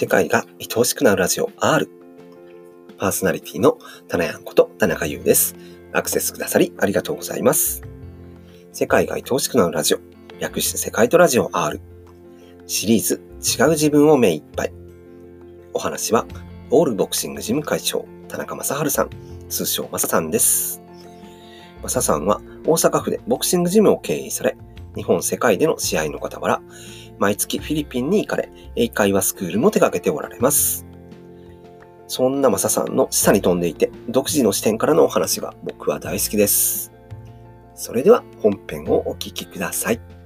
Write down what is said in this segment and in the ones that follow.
世界が愛おしくなるラジオ R。パーソナリティのタナヤンこと田中優です。アクセスくださりありがとうございます。世界が愛おしくなるラジオ、略して世界とラジオ R。シリーズ、違う自分を目いっぱい。お話は、オールボクシングジム会長、田中正治さん、通称マサさんです。マサさんは大阪府でボクシングジムを経営され、日本世界での試合の傍ら、毎月フィリピンに行かれ、英会話スクールも手掛けておられます。そんなマサさんの示唆に飛んでいて、独自の視点からのお話が僕は大好きです。それでは本編をお聴きください。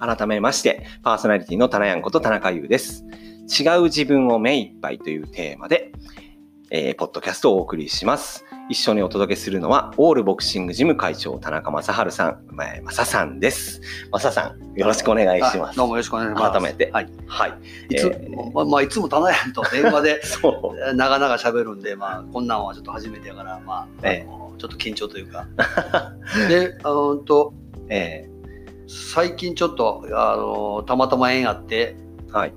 改めまして、パーソナリティのタナヤンこと田中優です。違う自分を目いっぱいというテーマで、えーポッドキャストをお送りします。一緒にお届けするのは、オールボクシングジム会長、田中正治さん、まあまささんです。まささん、よろしくお願いします。どうもよろしくお願いします。改めて。はい。はい。いつ、えーまあ、まあ、いつも棚やんと電話で そう。長々喋るんで、まあ、こんなんはちょっと初めてやから、まあ、ええあのちょっと緊張というか。で、あのうんと、え最近ちょっと、あの、たまたま縁あって、ーはい。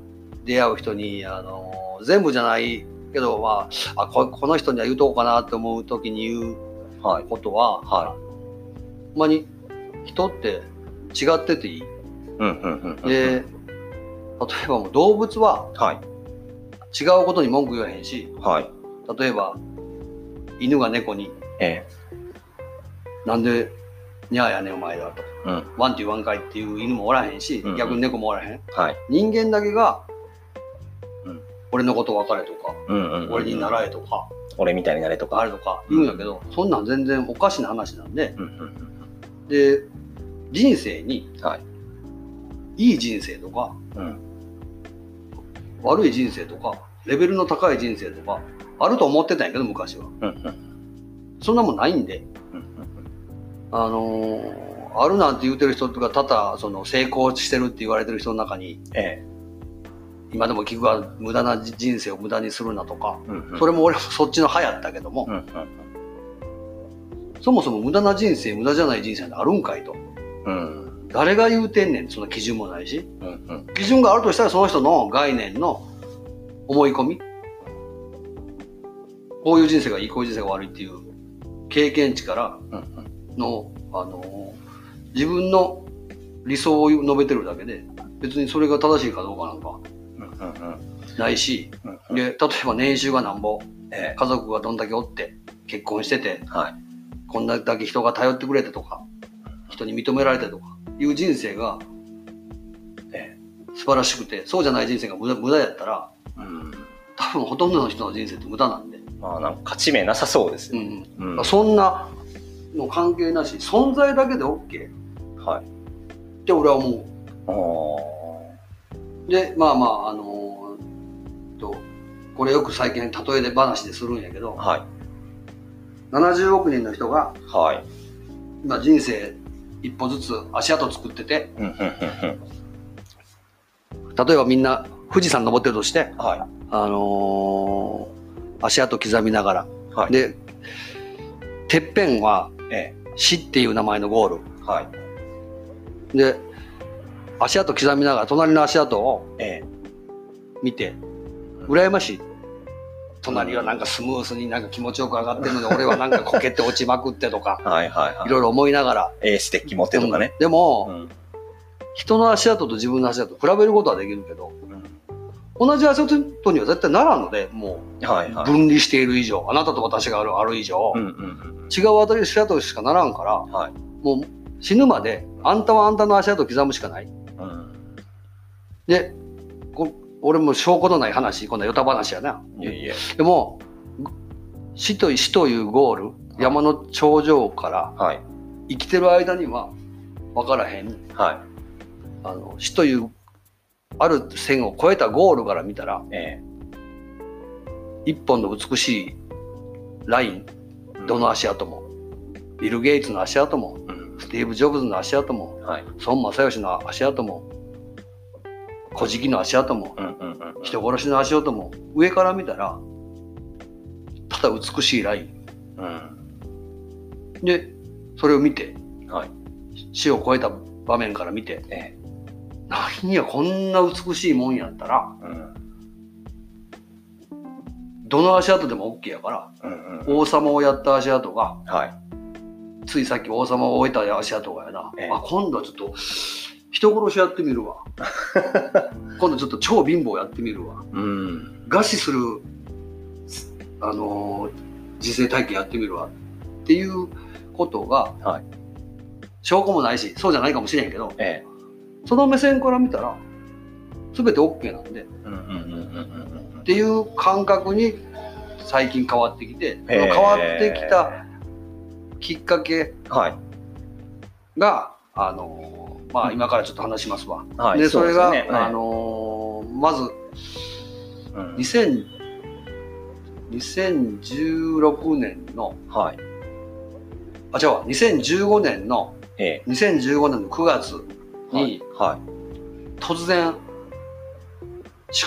出会う人に、あの、全部じゃないけど、まあ、あここの人には言うとこうかなって思う時に言うはい。ことは、はほんまに人って違ってていい。うん、うん、うんうん。で、例えばもう動物ははい。違うことに文句言わへんし、はい。例えば犬が猫にえ「なんでにゃーやねんお前だ」とーうん。「ワンって言わんかい」っていう犬もおらへんし、うんうん逆に猫もおらへんはい。人間だけが、うん俺のこと分かれとか、うん、うんうん。俺に習えとか、俺みたいになれとか。あれとか言うんやけど、そんなん全然おかしな話なんでうん、うん、うんで人生にうん。はい。いい人生とかうん。悪い人生とかレベルの高い人生とかあると思ってたんやけど昔はうん、うん。そんなもんないんでうんうんあのーあるなんて言うてる人とか多々その成功してるって言われてる人の中にえ今でも聞くが無駄な人生を無駄にするなとかーうんうん。それも俺もそっちの派やったけども、うんうんそもそも無駄な人生無駄じゃない人生ってあるんかいと。うん。誰が言うてんねんその基準もないし。うんうん。基準があるとしたらその人の概念の思い込み。こういう人生がいいこういう人生が悪いっていう経験値からうんの、あのー自分の理想を述べてるだけで別にそれが正しいかどうかなんかないしで例えば年収がなんぼえ家族がどんだけおって結婚しててーはい。こんだけ人が頼ってくれてとか人に認められてとかいう人生がえ素晴らしくてそうじゃない人生が無駄無駄やったらーうん。多分ほとんどの人の人生って無駄なんで、まあなんか勝ち目なさそうですよ。うん。うん。そんなの関係なし存在だけで OK っはい。て俺は思おうでまあまああのーとこれよく最近例えで話でするんやけどーはい。70億人の人がはい。今人生一歩ずつ足跡作っててうんうんうん例えばみんな富士山登ってるとしてうんはい。あのー足跡刻みながら、はい。でてっぺんはえ死っていう名前のゴール。ーはい。で足跡刻みながら隣の足跡をえ見て羨ましい。隣はなんかスムースになんか気持ちよく上がってるのに 俺はなんかこけて落ちまくってとかーはいはいはい。いろいろ思いながら。ええステッキ持ってとかね。うん。でも、うん。人の足跡と自分の足跡比べることはできるけど同じ足跡には絶対ならんのでもうはいはい。分離している以上あなたと私があるある以上、うんうんうん違う足跡しかならんからはい。もう死ぬまであんたはあんたの足跡刻むしかないうんでこ俺も証拠のない話こんなヨタ話やないえいえ。でも死と死というゴール山の頂上からはい生きてる間には分からへんはい。あの死というある線を越えたゴールから見たらえ一本の美しいラインえどの足跡もビル・ゲイツの足跡もうんスティーブ・ジョブズの足跡もはい。孫正義の足跡も古事記の足跡も。人殺しの足跡も上から見たらただ美しいラインうん。でそれを見てはい。死を超えた場面から見てええ。何やこんな美しいもんやったらうん。どの足跡でも OK やからうんうん。王様をやった足跡がはい。ついさっき王様を終えた足跡がやな、ええあ今度はちょっと人殺しやってみるわ 今度ちょっと超貧乏やってみるわうん。餓死するあのー人生体験やってみるわっていうことが、はい証拠もないしそうじゃないかもしれんけどええ。その目線から見たら全て OK なんでっていう感覚に最近変わってきて、変わってきたきっかけうん。はい。が、あのーまあ今からちょっと話しますわ。はい。で、それが、うですよねあのーまずうん2000 2016年の、はい。あ、違うわ、2015年の、ええ。2015年の9月に、はい。突然、思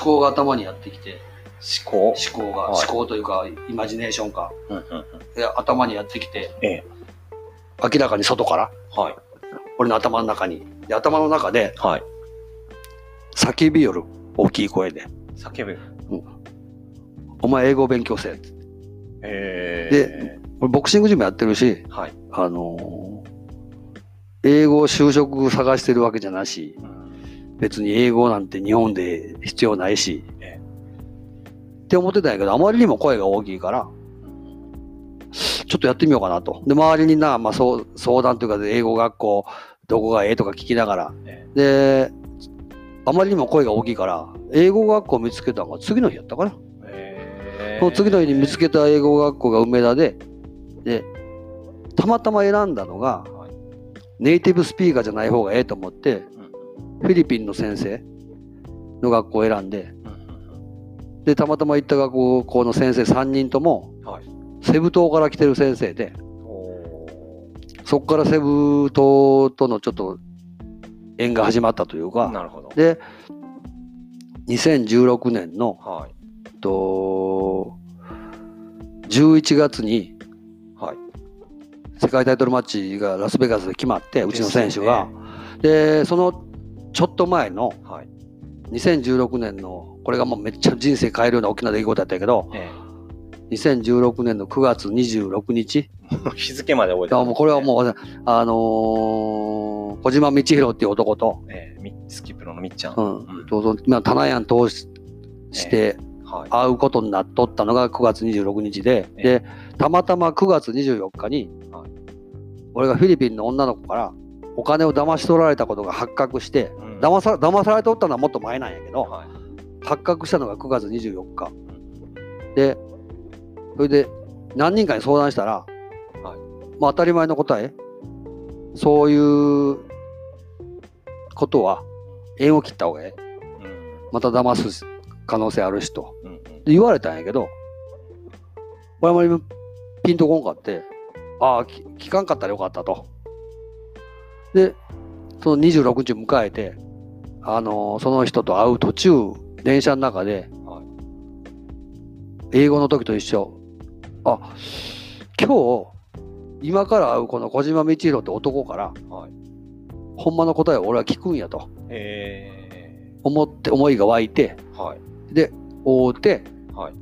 考が頭にやってきて、思考？思考が、はい思考というか、イマジネーションか、うんうんうん。頭にやってきて、ええ。明らかに外から、はい。俺の頭の中に、で頭の中ではい。叫びよる、大きい声で、叫ぶ。お前英語勉強せえ。えで俺ボクシングジムやってるし、はい。あのー英語就職探してるわけじゃなし、うん。別に英語なんて日本で必要ないし、えって思ってたんやけど、あまりにも声が大きいから、ちょっとやってみようかなと。で、周りにな、まあ、そう相談というか、英語学校、どこがええとか聞きながら、えで、あまりにも声が大きいから、英語学校見つけたのが次の日やったかな。え。その次の日に見つけた英語学校が梅田で、で、たまたま選んだのが、はいネイティブスピーカーじゃない方がええと思って、うんフィリピンの先生の学校を選んで、うんで、たまたま行った学校の先生3人とも。セブ島から来てる先生で、おそこからセブ島とのちょっと縁が始まったというーか、なるほど。で、2016年の、はい。と、11月にはい。世界タイトルマッチがラスベガスで決まって、うちの選手が。で、そのちょっと前のはい。2016年の、これがもうめっちゃ人生変えるような大きな出来事だったけど、え2016年の9月26日、え。日付まで覚えてあもうこれはもう、あのー小島道弘っていう男と、う。ええ。みスキプロのみっちゃん。うんうんどうぞまあ、棚屋通ししてはい。会うことになっとったのが9月26日で、えで、たまたま9月24日に、はい。俺がフィリピンの女の子からお金を騙し取られたことが発覚して、うん。騙さ騙されとったのはもっと前なんやけど、はい。発覚したのが9月24日。うん。で、それで何人かに相談したら、はい。まあ当たり前の答え、そういうことは縁を切った方がええ。うん。また騙す可能性あるしと。うんうんで言われたんやけど、俺あまりピンとこんかって、ああ、き聞かんかったらよかったと。で、その26日を迎えて、あのーその人と会う途中、電車の中で、はい英語の時と一緒。あ、今日、今から会うこの小島道弘って男から、はいほんまの答えを俺は聞くんやとえ思って、思いが湧いて、え。はい。で、会うて、はい。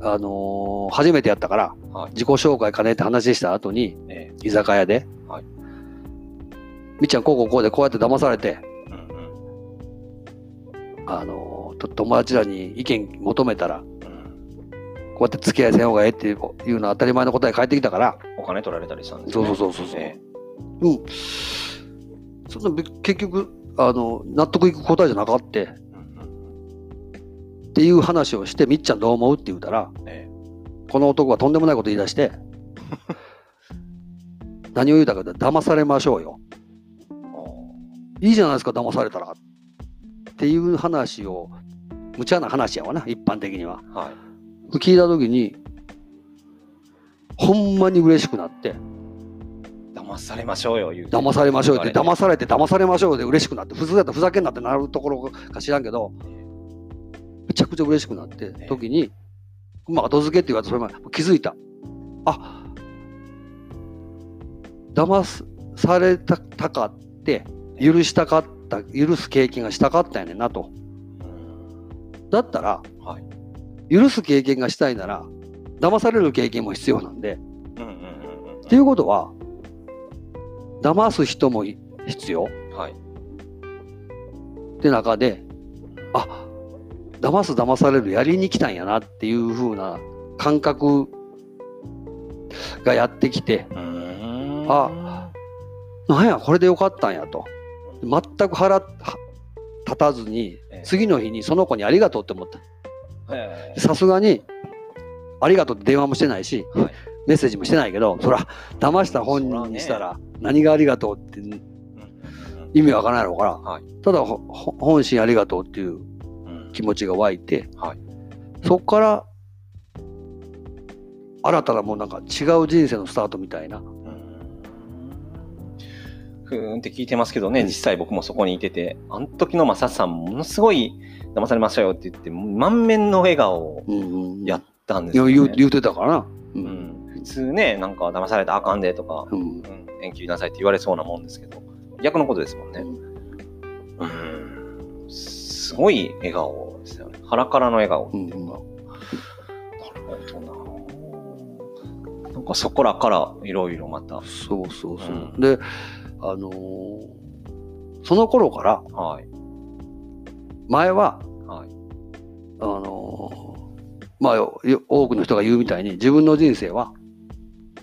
あのー初めてやったから、はい。自己紹介かねって話した後に、え居酒屋で、はいみっちゃんこうこうこうでこうやって騙されて、え。うんあのーと友達らに意見求めたら、うん。うん。こうやって付き合いせん方がええっていういうのは当たり前の答え返ってきたから、お金取られたりしたんですそうね。そうそうそうそう。えうん。そんなべ結局、あの、納得いく答えじゃなかって、っていう話をして、みっちゃんどう思う？って言うたら、うん。えこの男はとんでもないこと言い出して、何を言うたかというと騙されましょうよ。いいじゃないですか、騙されたら。っていう話を、無茶な話やわな、一般的には。ーはい。聞いたときに、ほんまに嬉しくなって、騙騙されましょうよ、言うて騙されましょうって、騙されて騙されましょうで嬉しくなって、普通だふざけんなってなるところか知らんけど、めちゃくちゃ嬉しくなって、え時に、まあ、後付けって言われて、それも気づいた。あ騙すされたたかって、許したかった、許す経験がしたかったんやねんなと。うんだったら、はい許す経験がしたいなら、騙される経験も必要なんで、っていうことは、騙す人も必要はい。って中で、あ騙す騙されるやりに来たんやなっていう風な感覚がやってきて、あなんや、これでよかったんやと。全く腹は立たずにええ、次の日にその子にありがとうって思った。へさすがに、ありがとうって電話もしてないし、ーはい。メッセージもしてないけど、そら、騙した本人にしたら、何がありがとうって意味わからないのかな。はい。ただ、本心ありがとうっていう気持ちが湧いて、はい。そこから、新たなもうなんか違う人生のスタートみたいな。ふーんって聞いてますけどね、うん。実際僕もそこにいてて、あの時のマサさん、ものすごい騙されましたよって言って、満面の笑顔をうんうんうん。やったんですよ、ね。言う言うてたからな。ううん。ん、普通ね、なんか騙されたらあかんでとか、うん。うん、縁切りなさいって言われそうなもんですけど、逆のことですもんね。うん、すごい笑顔ですよね。腹からの笑顔っていうか。うんなるほどな。なんかそこらからいろいろまた。そうそうそう。うんで、あのーその頃から、はい。前は、はい。あのーまあ多くの人が言うみたいに、自分の人生は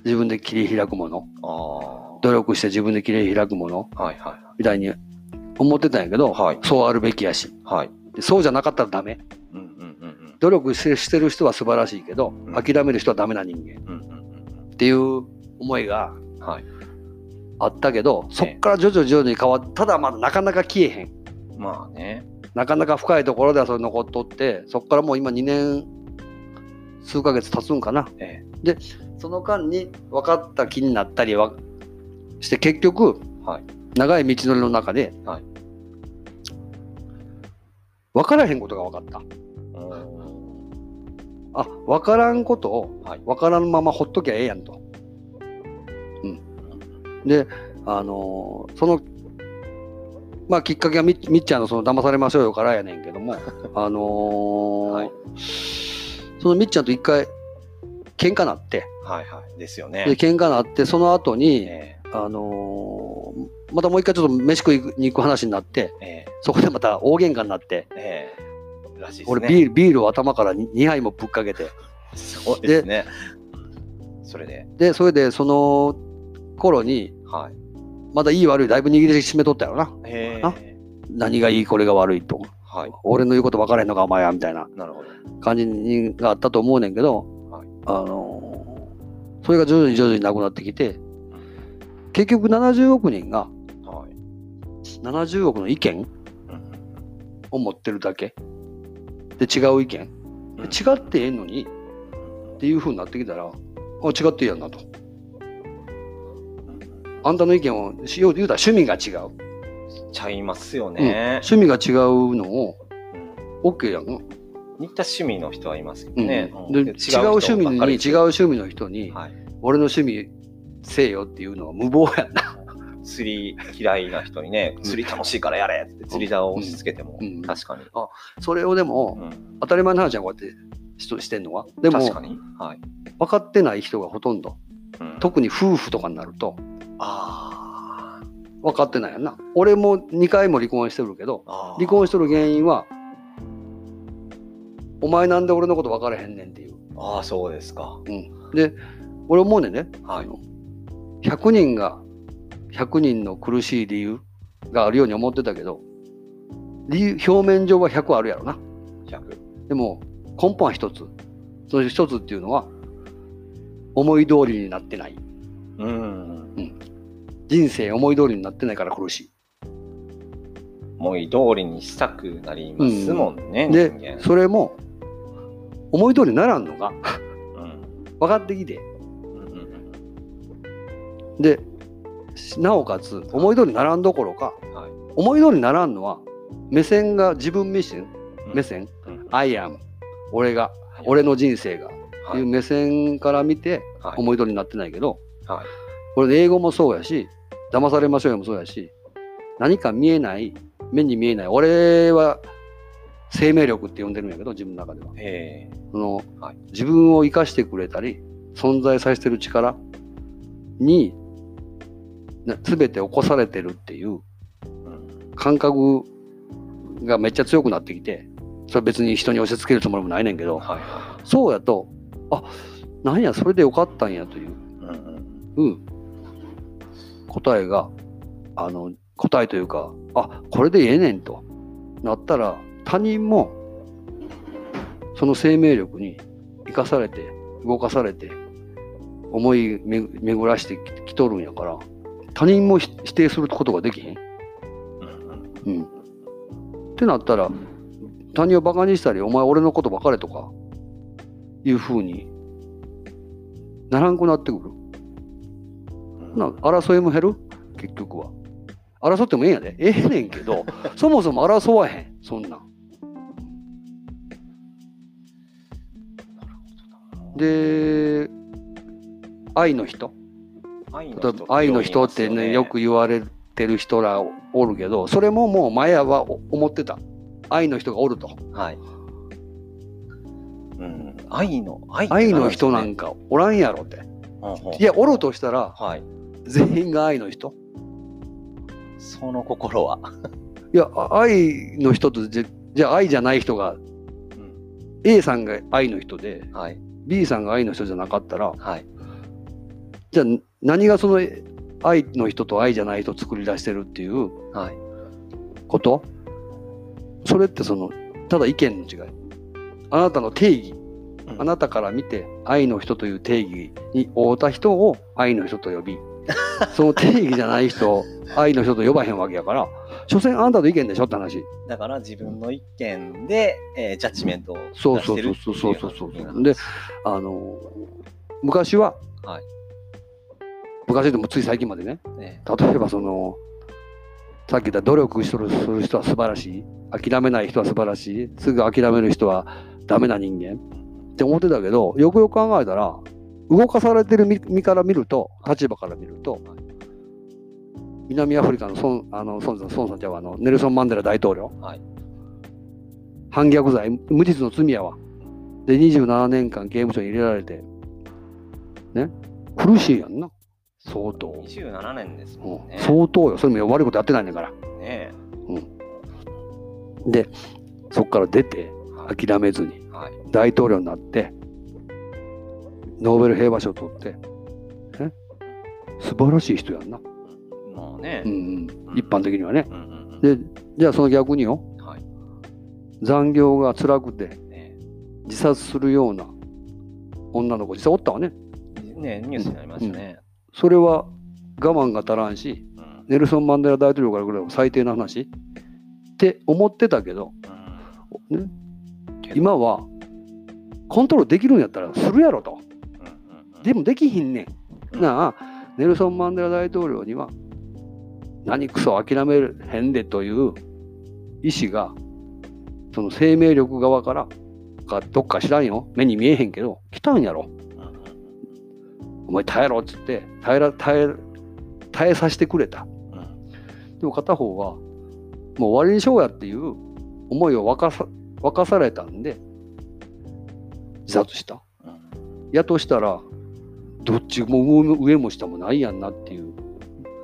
自分で切り開くもの。努力して自分で切り開くもの、はいはい。みたいに思ってたんやけど、はいそうあるべきやし。はい。でそうじゃなかったらダメ。うんうんうん努力してる人は素晴らしいけど、うん諦める人はダメな人間うん。うんうんっていう思いがうん。はい。あったけど、そっから徐々に徐々に変わって、ただまだなかなか消えへん。まあね。なかなか深いところではそれ残っとって、そっからもう今2年数ヶ月経つんかな。えその間に分かった気になったりはして、結局、はい長い道のりの中で、はい分からへんことが分かった。あ、分からんことをはい分からんままほっときゃええやんと。うん。で、あのーその、まあきっかけはみみっちゃんのその騙されましょうよからやねんけども、あのーはいそのみっちゃんと一回喧嘩なって、はいはい。ですよで、ね。喧嘩なって、その後に、えあのーまたもう一回ちょっと飯食いに行く話になって、え。えそこでまた大喧嘩になって、え。ええ。らしいね。俺ビール、ビールを頭から2杯もぶっかけて、そうですね。それで。で、それでその頃に、はい。まだいい悪いだいぶ握りしめとったよな。何がいいこれが悪いと。はい。俺の言うこと分からへんのかお前はみたいな。感じにがあったと思うねんけど、はいあのーそれが徐々に徐々になくなってきて、結局70億人がはい。70億の意見うんを持ってるだけ。で違う意見、うん。違ってええのにっていう風になってきたらあ違ってええやんなと。あんたの意見をしようと言うたら趣味が違う、ちゃいますようん。ね。趣味が違うのをうん OK やんな、似た趣味の人はいますけうん。どね。でうん違う趣味に違う趣味の人に、はい。俺の趣味せえよっていうのは無謀やんな。釣り嫌いな人にね、釣り楽しいからやれって釣り竿を押し付けてもうん、確かに。それをでも、うん当たり前の話じゃん、こうやってししてんのは。でも確、かに。はい。分かってない人がほとんど。うん特に夫婦とかになると、あ分かってないやんな。俺も2回も離婚してるけど。離婚しとる原因は、お前なんで俺のこと分からへんねんっていう。ああ、そうですか。で、俺思うねんね。はいあの100人が、100人の苦しい理由があるように思ってたけど、理由、表面上は100あるやろな。100。でも根本は一つ。その一つっていうのは、思い通りになってない。うん。人生思い通りになってないから苦し思い通りにしたくなりますもんね、い。で人間。、それも、思い通りにならんのがうん 分かってきて、うんうんで、なおかつ思い通りにならんどころかはい。思い通りにならんのは目線が自分目線うん。目線、うん。I am 俺が俺の人生が、はい。いう目線から見てはい。思い通りになってないけど、はい。これ英語もそうやし騙されましょうよもそうやし何か見えない目に見えない俺は生命力って呼んでるんやけど自分の中では。え。その、はい。自分を生かしてくれたり存在させてる力にな全て起こされてるっていう感覚がめっちゃ強くなってきてそれ別に人に押し付けるつもりもないねんけどはいはそうやとあなんやそれでよかったんやという、い。うんうん。うん、答えがあの答えというかあこれでええねんと。なったら他人もその生命力に生かされて動かされて思いめ巡らしてききとるんやから他人もひ否定することができへん？うんうんうん、ってなったら他人をバカにしたりお前俺のことばかれとかいうふうにならんくなってくる。な争いも減る？結局は。争ってもええんやで。ええねんけど、そもそも争わへん、そんなん。で、愛の人。愛例えば愛の人ってね、よく言われてる人らおるけど、それももう前は思ってた。愛の人がおると。はい。うん。愛の、愛って愛の人な何んかおらんやろって。いや、おるとしたら、はい。全員が愛の人。その心は。いや、あ愛の人とじゃ、じゃあ愛じゃない人が、うん A さんが愛の人で、はい。B さんが愛の人じゃなかったら、はい。じゃあ何がその愛の人と愛じゃない人を作り出してるっていうはい。こと？それってその、ただ意見の違い。あなたの定義。うんあなたから見て愛の人という定義に合うた人を愛の人と呼び、その定義じゃない人を愛の人と呼ばへんわけやから、所詮あなたの意見でしょって話。だから自分の一見で、えージャッジメントを出そうそうしてるそうそうそうそうっていそう。で、あの、昔は、はい昔でもつい最近までね、ね例えばその、さっき言った努力しとるする人は素晴らしい。諦めない人は素晴らしい。すぐ諦める人はダメな人間って思ってたけど、よくよく考えたら、動かされてる身身から見ると、立場から見ると、南アフリカのソン、あの、ソンさん、ソンさんちゃあの、ネルソン・マンデラ大統領。はい反逆罪、無実の罪やわ。で、27年間刑務所に入れられて、ね、苦しいやんな。相当。27年ですもんね。相当よ。それも悪いことやってないんだから。ねで、そこから出て、はい諦めずに、はい。大統領になって、ノーベル平和賞取って、ね、素晴らしい人やんな。まあねうん。うん、一般的にはね。うんうんうんで、じゃあその逆によ、はい。残業が辛くてね自殺するような女の子実際おったわね。ねニュースになりましたね。それは我慢が足らんし、うんネルソン・マンデラ大統領からぐらいは最低な話って思ってたけど、うんね、今はコントロールできるんやったらするやろと。でもできひんねうんん。なあ、ネルソン・マンデラ大統領には何クソ諦めへんでという意志が、その生命力側から、かどっか知らんよ。目に見えへんけど、来たんやろ。お前耐えろっつって、耐えら、耐え、耐えさせてくれた。うんでも片方は、もう終わりにしようやっていう思いを沸かさ沸かされたんで、自殺した。うんやとしたら、どっちも上も下もないやんなっていう。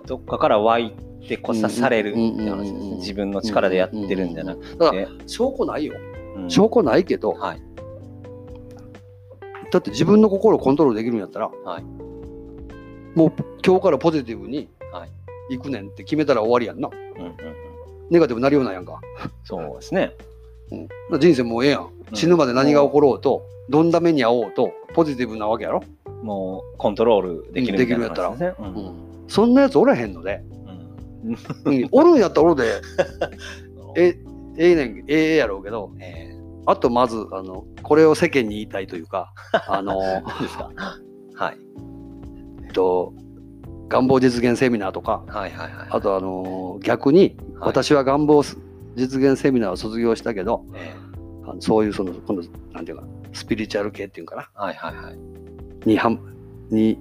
どっかから湧いてこさされるって話ですね。自分の力でやってるんじゃなくて。証拠ないよ。うん証拠ないけど、はい。だって自分の心をコントロールできるんやったら、はいもう今日からポジティブにはい行くねんって決めたら終わりやんな。うんうんうんネガティブになるようなんやんか。そうですね。うん、人生もうええやん。死ぬまで何が起ころうと、どんな目に遭おうと、ポジティブなわけやろ。もうコントロールできるみたいな話ですね。ううんんそんなやつおらへんので、うんうん、おるんやったらおるで、え、ええねん、ええやろうけど、えあとまず、あの、これを世間に言いたいというか、あの、はい。と、願望実現セミナーとか、はいはいはい。あとあのー逆に、はい私は願望実現セミナーを卒業したけど、ええあのそういうその、今度、なんていうか、スピリチュアル系っていうかな、はいはいはい。にはんに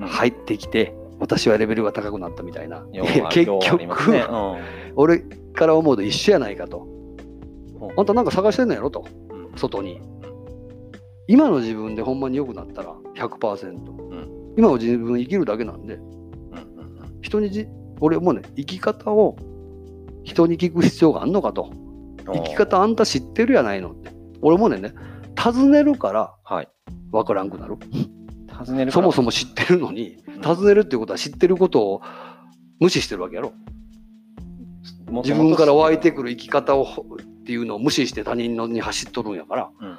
うん入ってきて、私はレベルが高くなったみたいな。結局、ね俺から思うと一緒やないかと。うんあんたなんか探してんのやろと、うん外に。今の自分でほんまに良くなったら100%。ん今の自分生きるだけなんで、人にじ、俺もうね、生き方を人に聞く必要があんのかと。うん生き方あんた知ってるやないのって。俺もね、ね尋ねるからはい。分からんくなる。尋ねるそもそもも知ってるのに、うん尋ねるっていうことは知ってることを無視してるわけやろ。自分から湧いてくる生き方をっていうのを無視して他人のに走っとるんやから。うんうん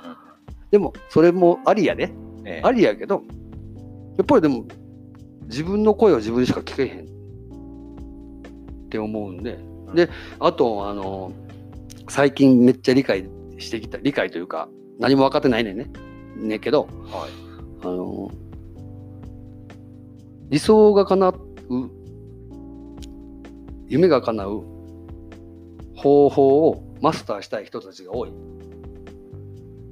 でも、それもありやで。ええありやけど、やっぱりでも、自分の声は自分しか聞けへんって思うんで、で、あと、あの、最近めっちゃ理解してきた、理解というか、何も分かってないねんね。ねんけど、はい。あの、理想が叶う、夢が叶う方法をマスターしたい人たちが多い。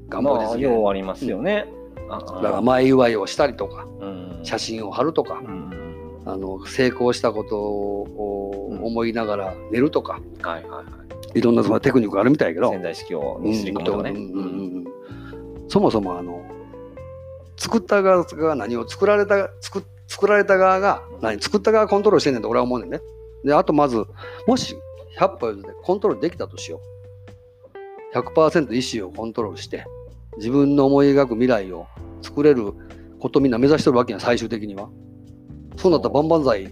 願望まあ、実現。ようありますよね。あだから前祝いをしたりとか、うん。写真を貼るとかう、ん。あの成功したことをうん。思いながら寝るとか、はいはいはい。ろんなそのテクニックがあるみたいやけど、潜在意識をにすり込むとかね。うん。そもそもあの作った側が何を作られた作作られた側が何作った側がコントロールしてんねんと俺は思うねんね。であとまずもし100歩譲ってコントロールできたとしよう。100%意思をコントロールして自分の思い描く未来を作れることみんな目指してるわけやん最終的には。そうなったら万々歳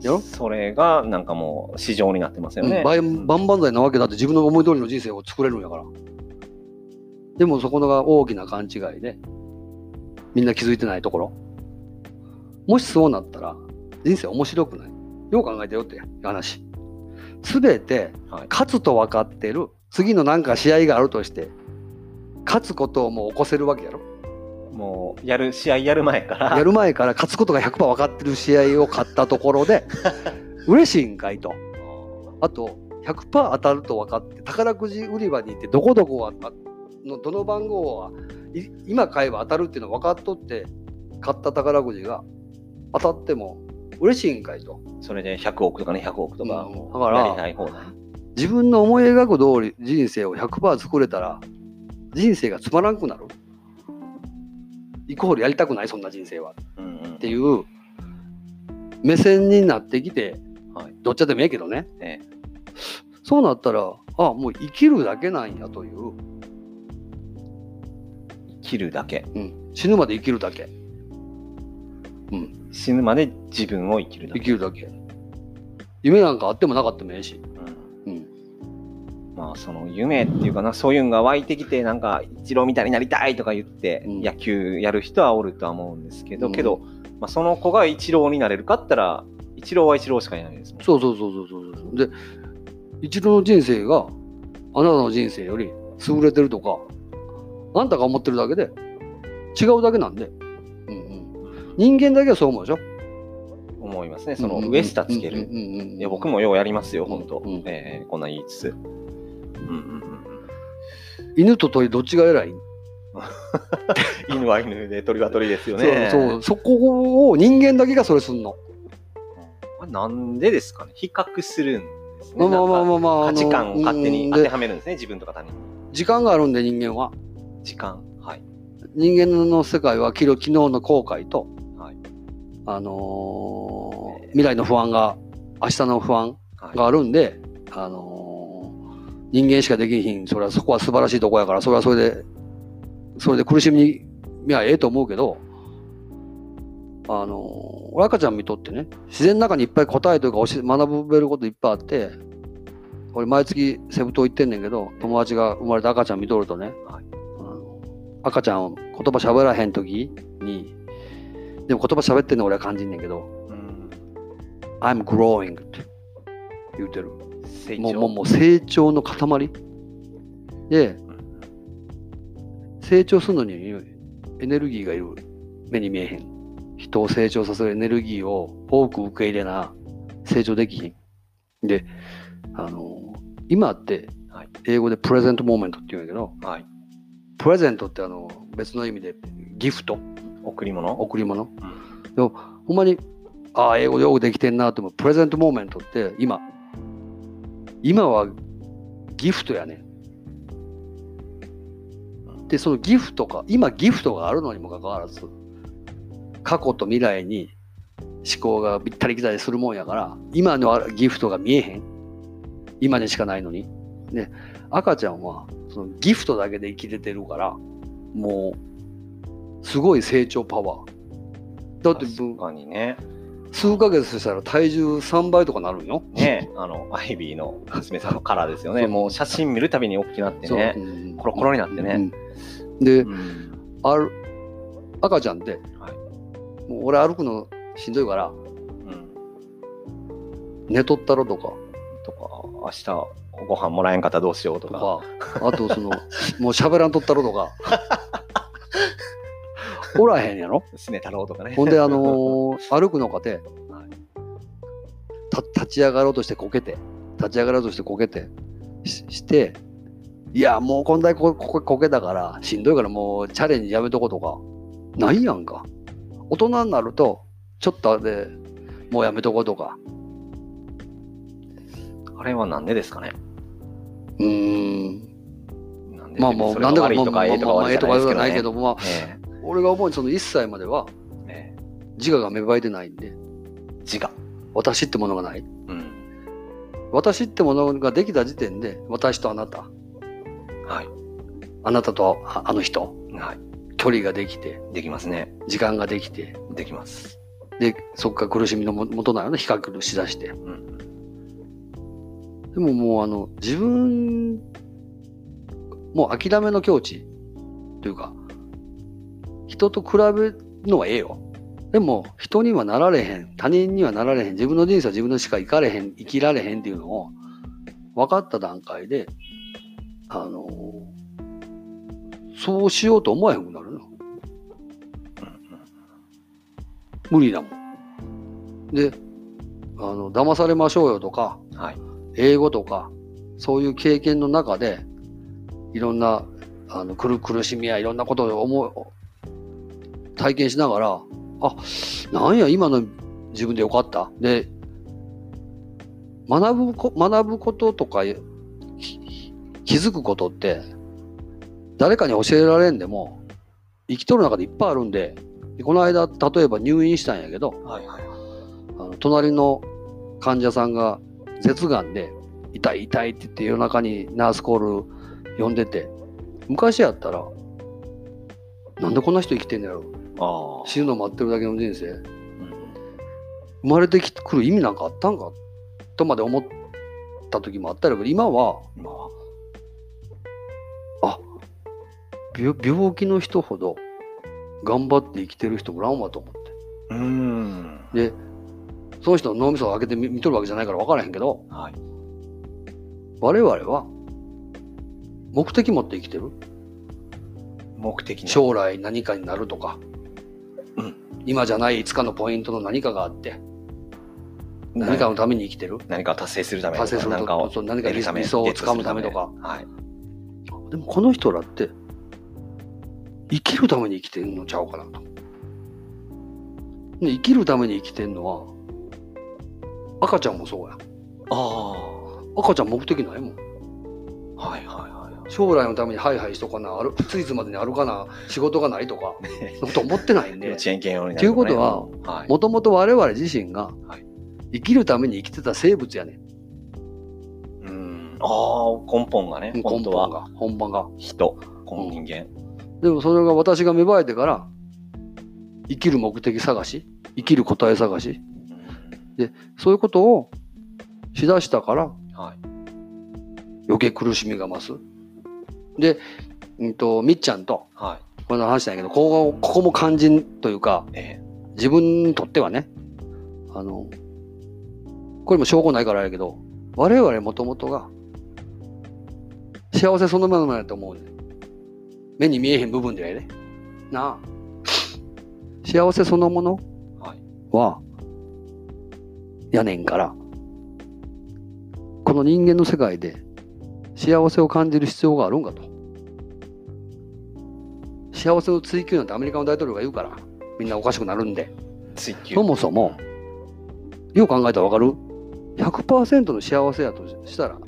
やろ？それがなんかもう市場になってますよね。うん、万万々歳なわけだって自分の思い通りの人生を作れるんやから。でもそこが大きな勘違いで、みんな気づいてないところ。もしそうなったら、人生面白くない。よう考えてよって話。すべてはい勝つと分かってる、次のなんか試合があるとして、勝つことをもう起こせるわけやろ。もうやる試合やる前からやる前から勝つことが100%分かってる試合を勝ったところで、嬉しいんかいと。あと、100%当たると分かって、宝くじ売り場に行って、どこどこはあの、どの番号はい今買えば当たるっていうの分かっとって、買った宝くじが当たっても嬉しいんかいと。それで100億とかね100億とかうんもだから。自分の思い描く通り人生を100%作れたら、人生がつまらんくなる。イコールやりたくない、そんな人生は。うんうんっていう目線になってきて、はいどっちでもええけどね。えそうなったら、あもう生きるだけなんやという、生きるだけうん、死ぬまで生きるだけ。死ぬまで自分を生きるだけ。生きるだけ。夢なんかあってもなかったもええし。うんうん。まあその夢っていうかなそういうのが湧いてきてなんか一郎みたいになりたいとか言ってうん野球やる人はおるとは思うんですけど、うんけど、まあ、その子が一郎になれるかったら一郎は一郎しかいないですもん。そうそうそうそうそうそう。で、一度の人生があなたの人生より優れてるとか、あんたが思ってるだけで違うだけなんで。うんうん。人間だけはそう思うでしょ？思いますね。その上下つける。僕もようやりますよ、本当、うんえーこんなん言いつつ。うんうんうん犬と鳥どっちが偉い、うん、犬は犬で鳥は鳥ですよね。そうそうそこを人間だけがそれすんの。あなんでですかね比較するんですね。まあまあまあまあ価値観を勝手に当てはめるんですね、自分とか他人に。時間があるんで人間は。時間。はい。人間の世界は昨日昨日の後悔と、はいあのー未来の不安が明日の不安はいがあるんで、あのー人間しかできひん。それはそこは素晴らしいとこやからそれはそれでそれで苦しみにいやええと思うけどあのー俺赤ちゃん見とってね自然の中にいっぱい答えというか教え学べることいっぱいあって俺毎月セブ島行ってんねんけど友達が生まれた赤ちゃん見とるとね、はい。赤ちゃん言葉喋らへん時にでも言葉喋ってんの俺は感じんねんけどうん「I'm growing」って言うてるもうもうもう成長の塊？で成長するのにエネルギーがいる目に見えへん人を成長させるエネルギーを多く受け入れな成長できひん。で、あの、今ってはい英語でプレゼントモーメントって言うんやけど、はい。プレゼントってあの別の意味でギフト、贈り物？贈り物。うん。でもほんまに、ああ、英語よくできてんなと思う。プレゼントモーメントって今、今はギフトやね。で、そのギフトか、今ギフトがあるのにもかかわらず、過去と未来に思考がぴったり来たりするもんやから、今のギフトが見えへん。今にしかないのに。で、赤ちゃんはそのギフトだけで生きれてるから、もう、すごい成長パワー。だって確かにね。数ヶ月したら体重3倍とかなるんよ。ね、あの、アイビーの娘さんのカラーですよね。もう写真見るたびに大きくなってね。うんコロコロになってね。うんで、うん。ある赤ちゃんって、はいもう俺歩くのしんどいからうん。寝とったろとかとか、明日ご飯もらえんかったらどうしようととか。かあとそのもう喋らんとったろとか おらへんやろ？すね太郎とかね。ほんであのー 歩くのかて、立ち上がろうとしてこけて。立ち上がろうとしてこけて。しして。いやもうこんだけこここけたからしんどいからもうチャレンジやめとことか。ないやんか。大人になるとちょっとでもうやめとことか。あれはなんでですかね？うーん。なんでまあもうなんでかまあ悪いとかええとかまあまあええとか悪いはないけど。どまあえ俺が思うにその1歳まではええ自我が芽生えてないんでえ自我。私ってものがないうん。私ってものができた時点で私とあなたはい。あなたとああの人はい。距離ができてできますね。時間ができてできます。でそっから苦しみのも元なのね比較しだしてうん。でももうあの自分もう諦めの境地というか人と比べるのはええよ。でも人にはなられへん。他人にはなられへん。自分の人生は自分のしか生かれへん。生きられへんっていうのを分かった段階であのそうしようと思わへんくなるの。無理だもん。であの騙されましょうよとかはい。英語とかそういう経験の中でいろんなあの苦苦しみやいろんなことを思う体験しながらあなんや今の自分でよかったで学ぶこ学ぶこととかき気づくことって誰かに教えられんでも生きとる中でいっぱいあるんででこの間例えば入院したんやけどはいはい。あの隣の患者さんが舌がんで痛い痛いって言って夜中にナースコール呼んでて昔やったらなんでこんな人生きてんのやろ。死ぬの待ってるだけの人生うん生まれてきてくる意味なんかあったんかとまで思った時もあったけど今は今は。病病気の人ほど頑張って生きてる人おらんわと思ってうーん。でその人の脳みそを開けて見見とるわけじゃないから分からへんけどはい。我々は目的持って生きてる？目的ね。将来何かになるとか、うん今じゃないいつかのポイントの何かがあって何かのために生きてる？何かを達成するため達成する何かを何か理想をつかむためとか。はい。でもこの人らって生きるために生きてんのちゃうかなと。で生きるために生きてんのは赤ちゃんもそうや。あ赤ちゃん目的ないもん。はいはい。将来のためにハイハイしとかなあるついつまでにあるかな仕事がないとかそんなこと思ってないんで幼稚園系用になということははい。もともと我々自身がはい生きるために生きてた生物やねんうん。ああ、根本がね、根本当は本が本番が人、人間。でもそれが私が芽生えてから生きる目的探し生きる答え探しうんそういうことをしだしたからはい。余計苦しみが増す。で、うんと、みっちゃんとはい。この話なんやけど、ここここも肝心というか、え自分にとってはね、あの、これも証拠ないからやけど、我々もともとが幸せそのものやと思うねん目に見えへん部分でやね。なあ。幸せそのものは、やねんから、この人間の世界で幸せを感じる必要があるんかと。幸せの追求なんてアメリカの大統領が言うから、みんなおかしくなるんで。追求そもそも、よう考えたらわかる ?100% の幸せやとしたら、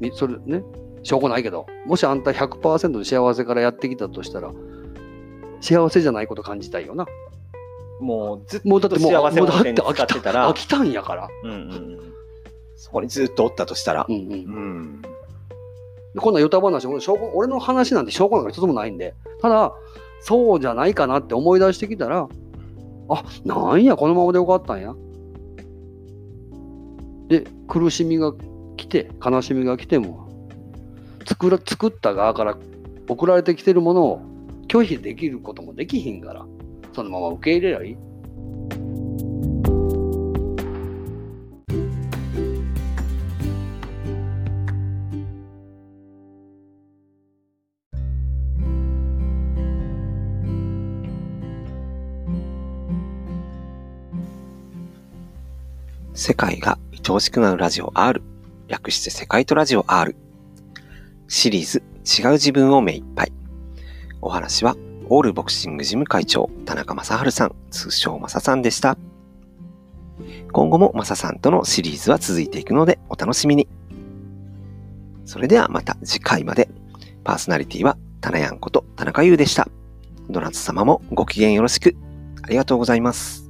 みそれね、証拠ないけど、もしあんた100%の幸せからやってきたとしたら、幸せじゃないこと感じたいよな。もうずっもうだってもう、幸せを手に使て飽きた、ってたら飽、きたんやから。うんうんうんそこにずっとおったとしたらう、んうん。うん。でこんなヨタ話、俺証拠俺の話なんて証拠なんか一つもないんで、ただ、そうじゃないかなって思い出してきたら、あ、なんや、このままでよかったんや。で、苦しみが来て、悲しみが来ても、作ら作った側から送られてきてるものを拒否できることもできひんから、そのまま受け入れりゃいい。世界が愛おしくなるラジオ R。略して世界とラジオ R。シリーズ違う自分を目いっぱい。お話は、オールボクシング事務会長、田中正治さん、通称正さんでした。今後も正さんとのシリーズは続いていくので、お楽しみに。それではまた次回まで。パーソナリティは、タナヤンこと田中優でした。どなた様もご機嫌よろしく。ありがとうございます。